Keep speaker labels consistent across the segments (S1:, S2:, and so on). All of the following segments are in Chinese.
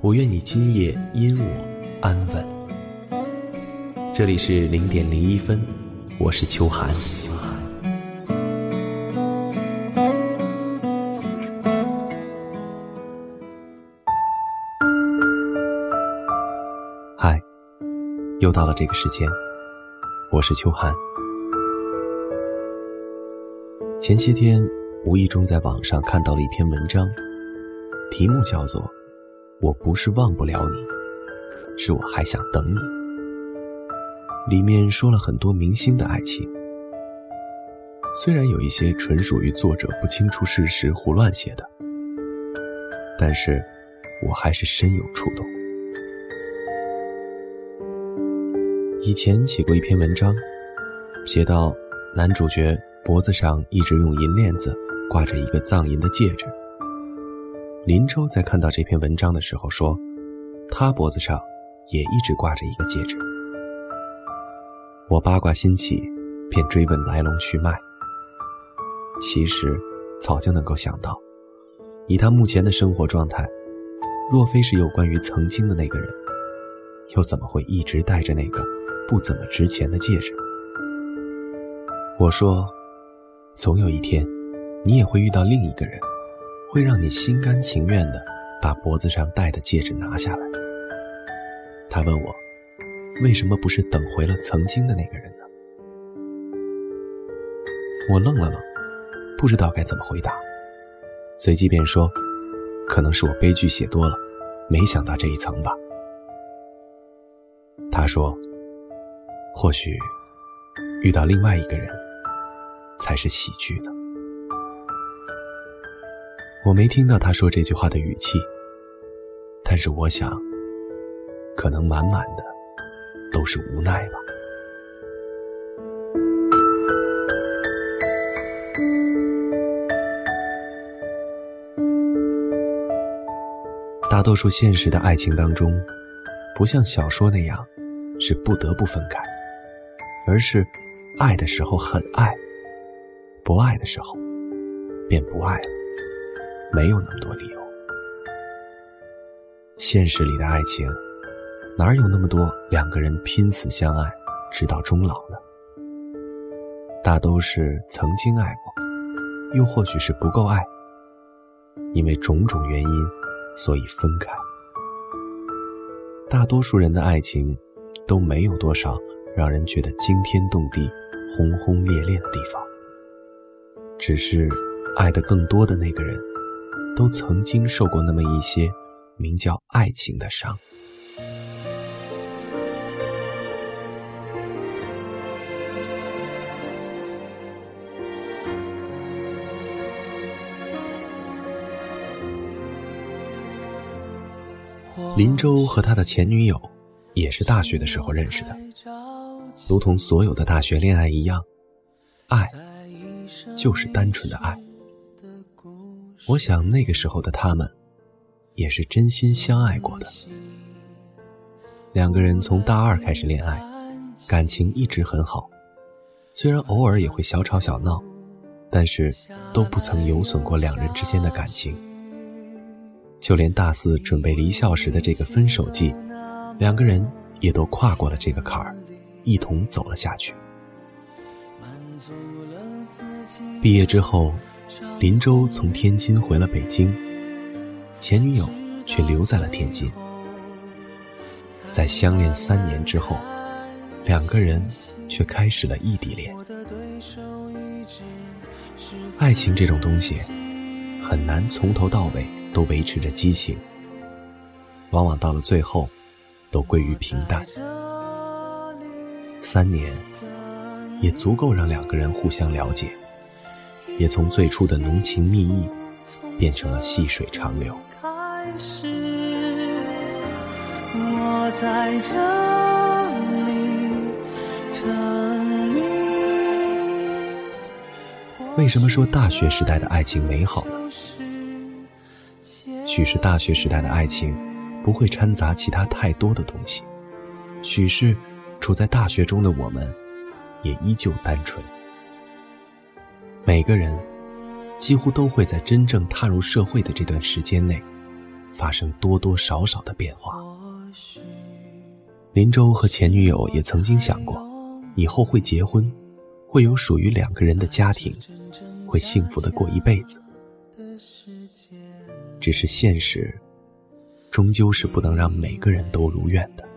S1: 我愿你今夜因我安稳。这里是零点零一分，我是秋寒。嗨，又到了这个时间，我是秋寒。前些天无意中在网上看到了一篇文章，题目叫做。我不是忘不了你，是我还想等你。里面说了很多明星的爱情，虽然有一些纯属于作者不清楚事实胡乱写的，但是我还是深有触动。以前写过一篇文章，写到男主角脖子上一直用银链子挂着一个藏银的戒指。林州在看到这篇文章的时候说：“他脖子上也一直挂着一个戒指。”我八卦心起，便追问来龙去脉。其实早就能够想到，以他目前的生活状态，若非是有关于曾经的那个人，又怎么会一直戴着那个不怎么值钱的戒指？我说：“总有一天，你也会遇到另一个人。”会让你心甘情愿的把脖子上戴的戒指拿下来。他问我，为什么不是等回了曾经的那个人呢？我愣了愣，不知道该怎么回答，随即便说，可能是我悲剧写多了，没想到这一层吧。他说，或许遇到另外一个人，才是喜剧呢。我没听到他说这句话的语气，但是我想，可能满满的都是无奈吧。大多数现实的爱情当中，不像小说那样是不得不分开，而是爱的时候很爱，不爱的时候便不爱了。没有那么多理由。现实里的爱情，哪有那么多两个人拼死相爱，直到终老呢？大都是曾经爱过，又或许是不够爱，因为种种原因，所以分开。大多数人的爱情，都没有多少让人觉得惊天动地、轰轰烈烈的地方，只是爱的更多的那个人。都曾经受过那么一些名叫爱情的伤。林州和他的前女友也是大学的时候认识的，如同所有的大学恋爱一样，爱就是单纯的爱。我想那个时候的他们，也是真心相爱过的。两个人从大二开始恋爱，感情一直很好，虽然偶尔也会小吵小闹，但是都不曾有损过两人之间的感情。就连大四准备离校时的这个分手季，两个人也都跨过了这个坎儿，一同走了下去。毕业之后。林州从天津回了北京，前女友却留在了天津。在相恋三年之后，两个人却开始了异地恋。爱情这种东西，很难从头到尾都维持着激情，往往到了最后，都归于平淡。三年，也足够让两个人互相了解。也从最初的浓情蜜意，变成了细水长流。我在这里等你。为什么说大学时代的爱情美好呢？许是大学时代的爱情不会掺杂其他太多的东西，许是处在大学中的我们也依旧单纯。每个人几乎都会在真正踏入社会的这段时间内，发生多多少少的变化。林州和前女友也曾经想过，以后会结婚，会有属于两个人的家庭，会幸福的过一辈子。只是现实，终究是不能让每个人都如愿的。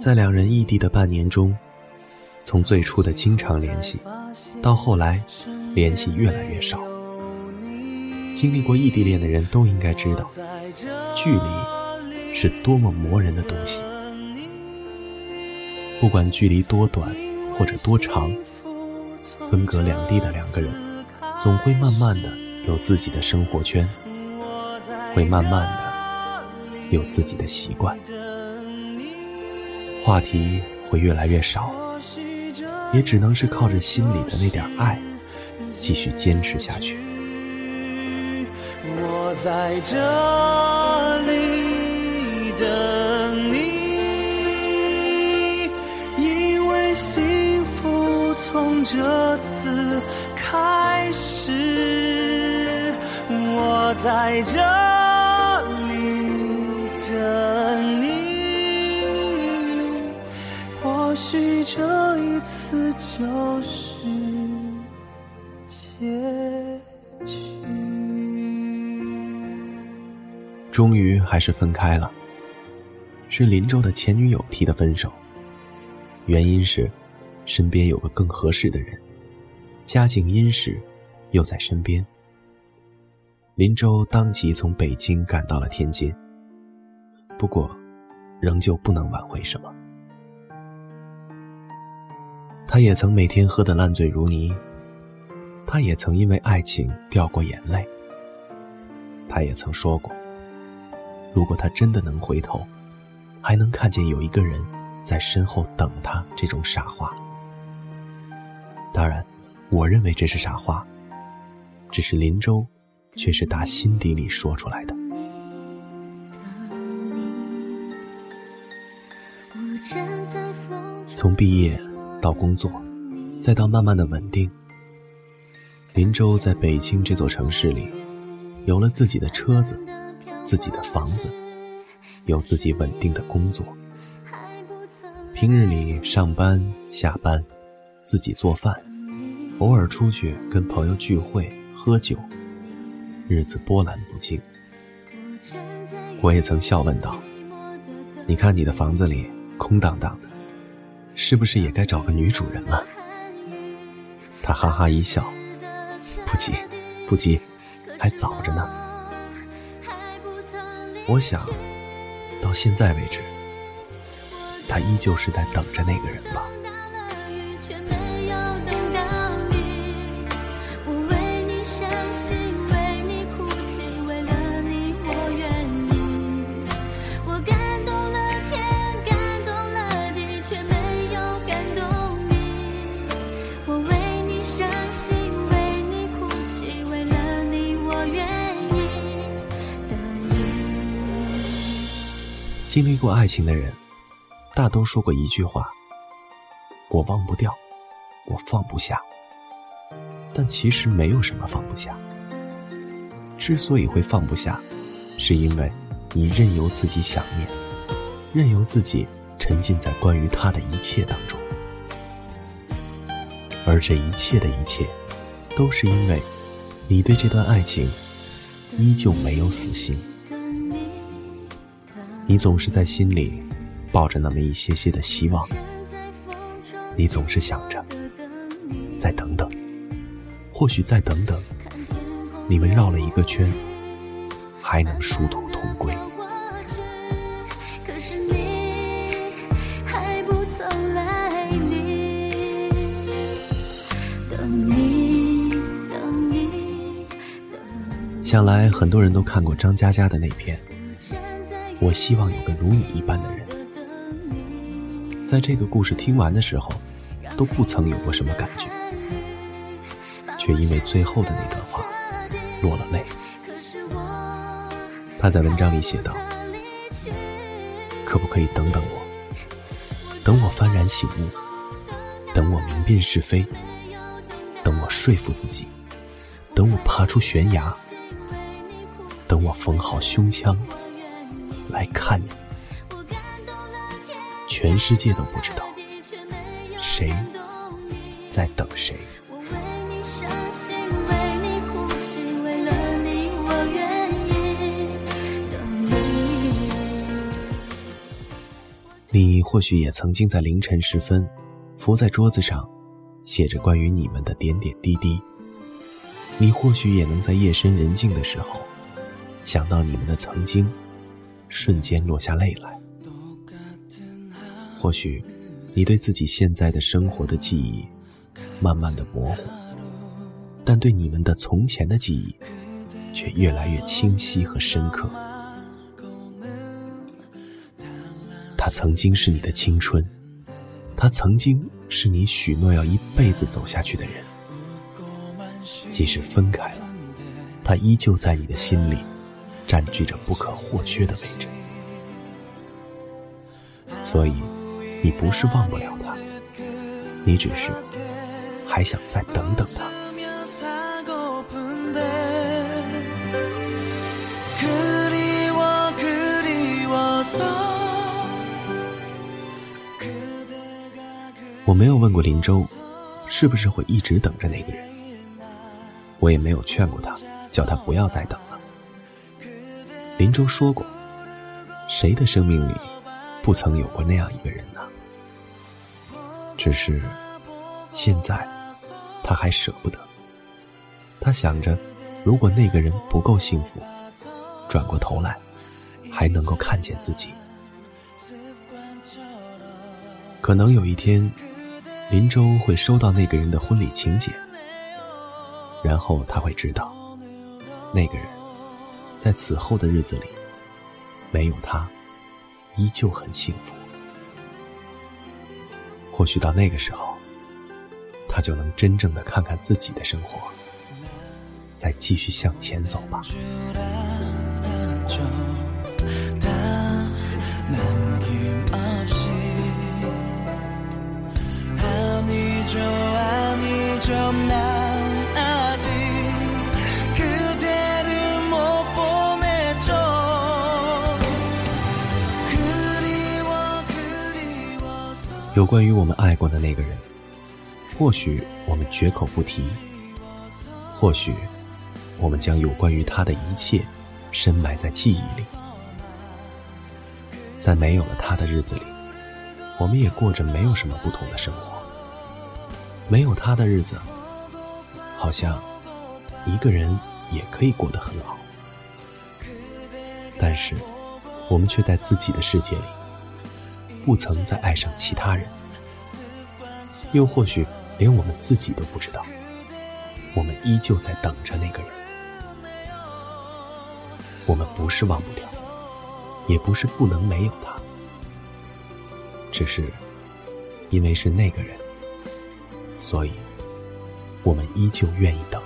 S1: 在两人异地的半年中。从最初的经常联系，到后来联系越来越少。经历过异地恋的人都应该知道，距离是多么磨人的东西。不管距离多短或者多长，分隔两地的两个人，总会慢慢的有自己的生活圈，会慢慢的有自己的习惯，话题会越来越少。也只能是靠着心里的那点爱，继续坚持下去。我在这里等你，因为幸福从这次开始。我在这里等你，或许这。就是结局。终于还是分开了，是林州的前女友提的分手，原因是身边有个更合适的人，家境殷实，又在身边。林州当即从北京赶到了天津，不过，仍旧不能挽回什么。他也曾每天喝得烂醉如泥，他也曾因为爱情掉过眼泪。他也曾说过，如果他真的能回头，还能看见有一个人在身后等他，这种傻话。当然，我认为这是傻话，只是林州却是打心底里说出来的。从毕业。到工作，再到慢慢的稳定。林州在北京这座城市里，有了自己的车子，自己的房子，有自己稳定的工作。平日里上班下班，自己做饭，偶尔出去跟朋友聚会喝酒，日子波澜不惊。我也曾笑问道：“你看你的房子里空荡荡的。”是不是也该找个女主人了？他哈哈一笑，不急，不急，还早着呢。我想，到现在为止，他依旧是在等着那个人吧。经历过爱情的人，大都说过一句话：“我忘不掉，我放不下。”但其实没有什么放不下。之所以会放不下，是因为你任由自己想念，任由自己沉浸在关于他的一切当中，而这一切的一切，都是因为你对这段爱情依旧没有死心。你总是在心里抱着那么一些些的希望，你总是想着再等等，或许再等等，你们绕了一个圈，还能殊途同归。想来很多人都看过张嘉佳的那篇。我希望有个如你一般的人。在这个故事听完的时候，都不曾有过什么感觉，却因为最后的那段话落了泪。他在文章里写道：“可不可以等等我？等我幡然醒悟，等我明辨是非，等我说服自己，等我爬出悬崖，等我缝好胸腔来看你。全世界都不知道谁在等谁。”你或许也曾经在凌晨时分，伏在桌子上，写着关于你们的点点滴滴。你或许也能在夜深人静的时候，想到你们的曾经，瞬间落下泪来。或许，你对自己现在的生活的记忆，慢慢的模糊，但对你们的从前的记忆，却越来越清晰和深刻。他曾经是你的青春，他曾经是你许诺要一辈子走下去的人。即使分开了，他依旧在你的心里占据着不可或缺的位置。所以，你不是忘不了他，你只是还想再等等他。我没有问过林州，是不是会一直等着那个人。我也没有劝过他，叫他不要再等。林州说过，谁的生命里不曾有过那样一个人呢？只是现在他还舍不得。他想着，如果那个人不够幸福，转过头来还能够看见自己，可能有一天。林州会收到那个人的婚礼请柬，然后他会知道，那个人在此后的日子里，没有他，依旧很幸福。或许到那个时候，他就能真正的看看自己的生活，再继续向前走吧。有关于我们爱过的那个人，或许我们绝口不提，或许我们将有关于他的一切深埋在记忆里。在没有了他的日子里，我们也过着没有什么不同的生活。没有他的日子，好像一个人也可以过得很好，但是我们却在自己的世界里。不曾再爱上其他人，又或许连我们自己都不知道，我们依旧在等着那个人。我们不是忘不掉，也不是不能没有他，只是因为是那个人，所以我们依旧愿意等。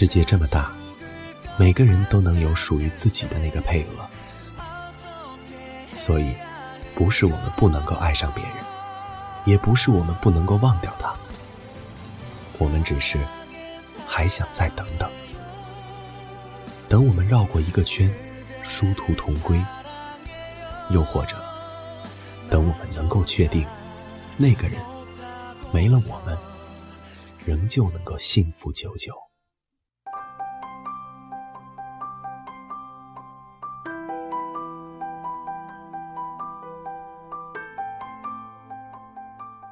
S1: 世界这么大，每个人都能有属于自己的那个配额，所以，不是我们不能够爱上别人，也不是我们不能够忘掉他，我们只是还想再等等，等我们绕过一个圈，殊途同归，又或者，等我们能够确定，那个人没了我们，仍旧能够幸福久久。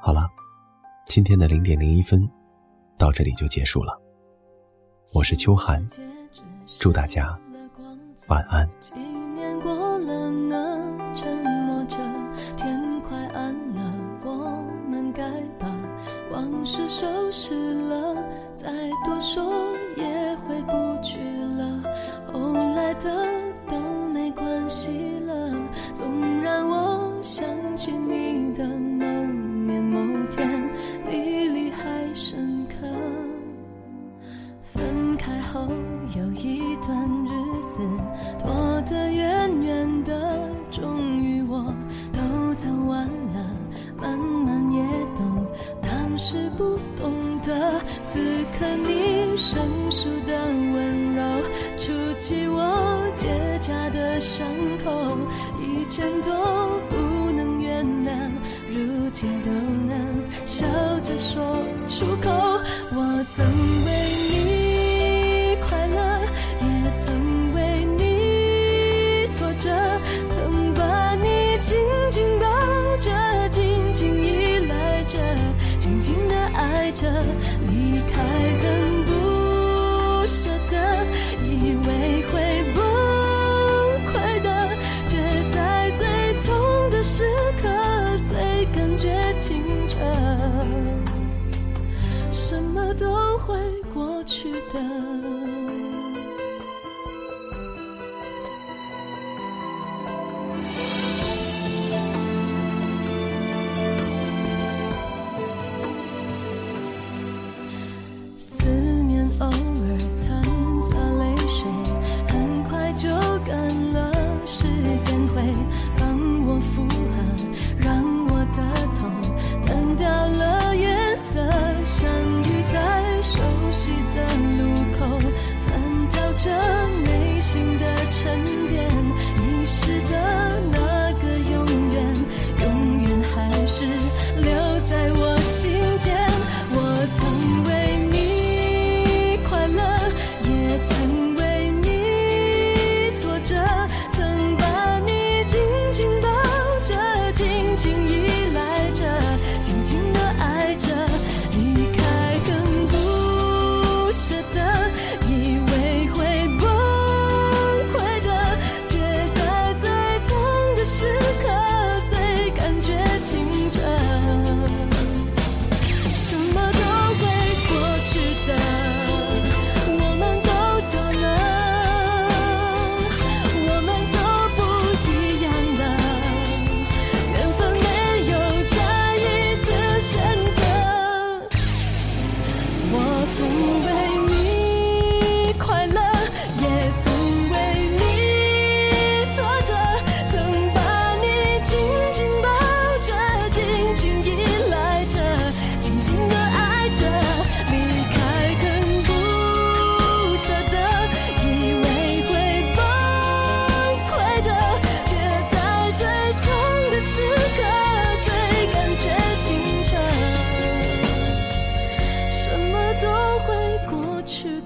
S1: 好了，今天的零点零一分到这里就结束了。我是秋寒，祝大家晚安。
S2: 往事收拾了，再多说。着离开很不舍得以为会崩溃的却在最痛的时刻最感觉清澈什么都会过去的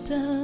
S2: 的。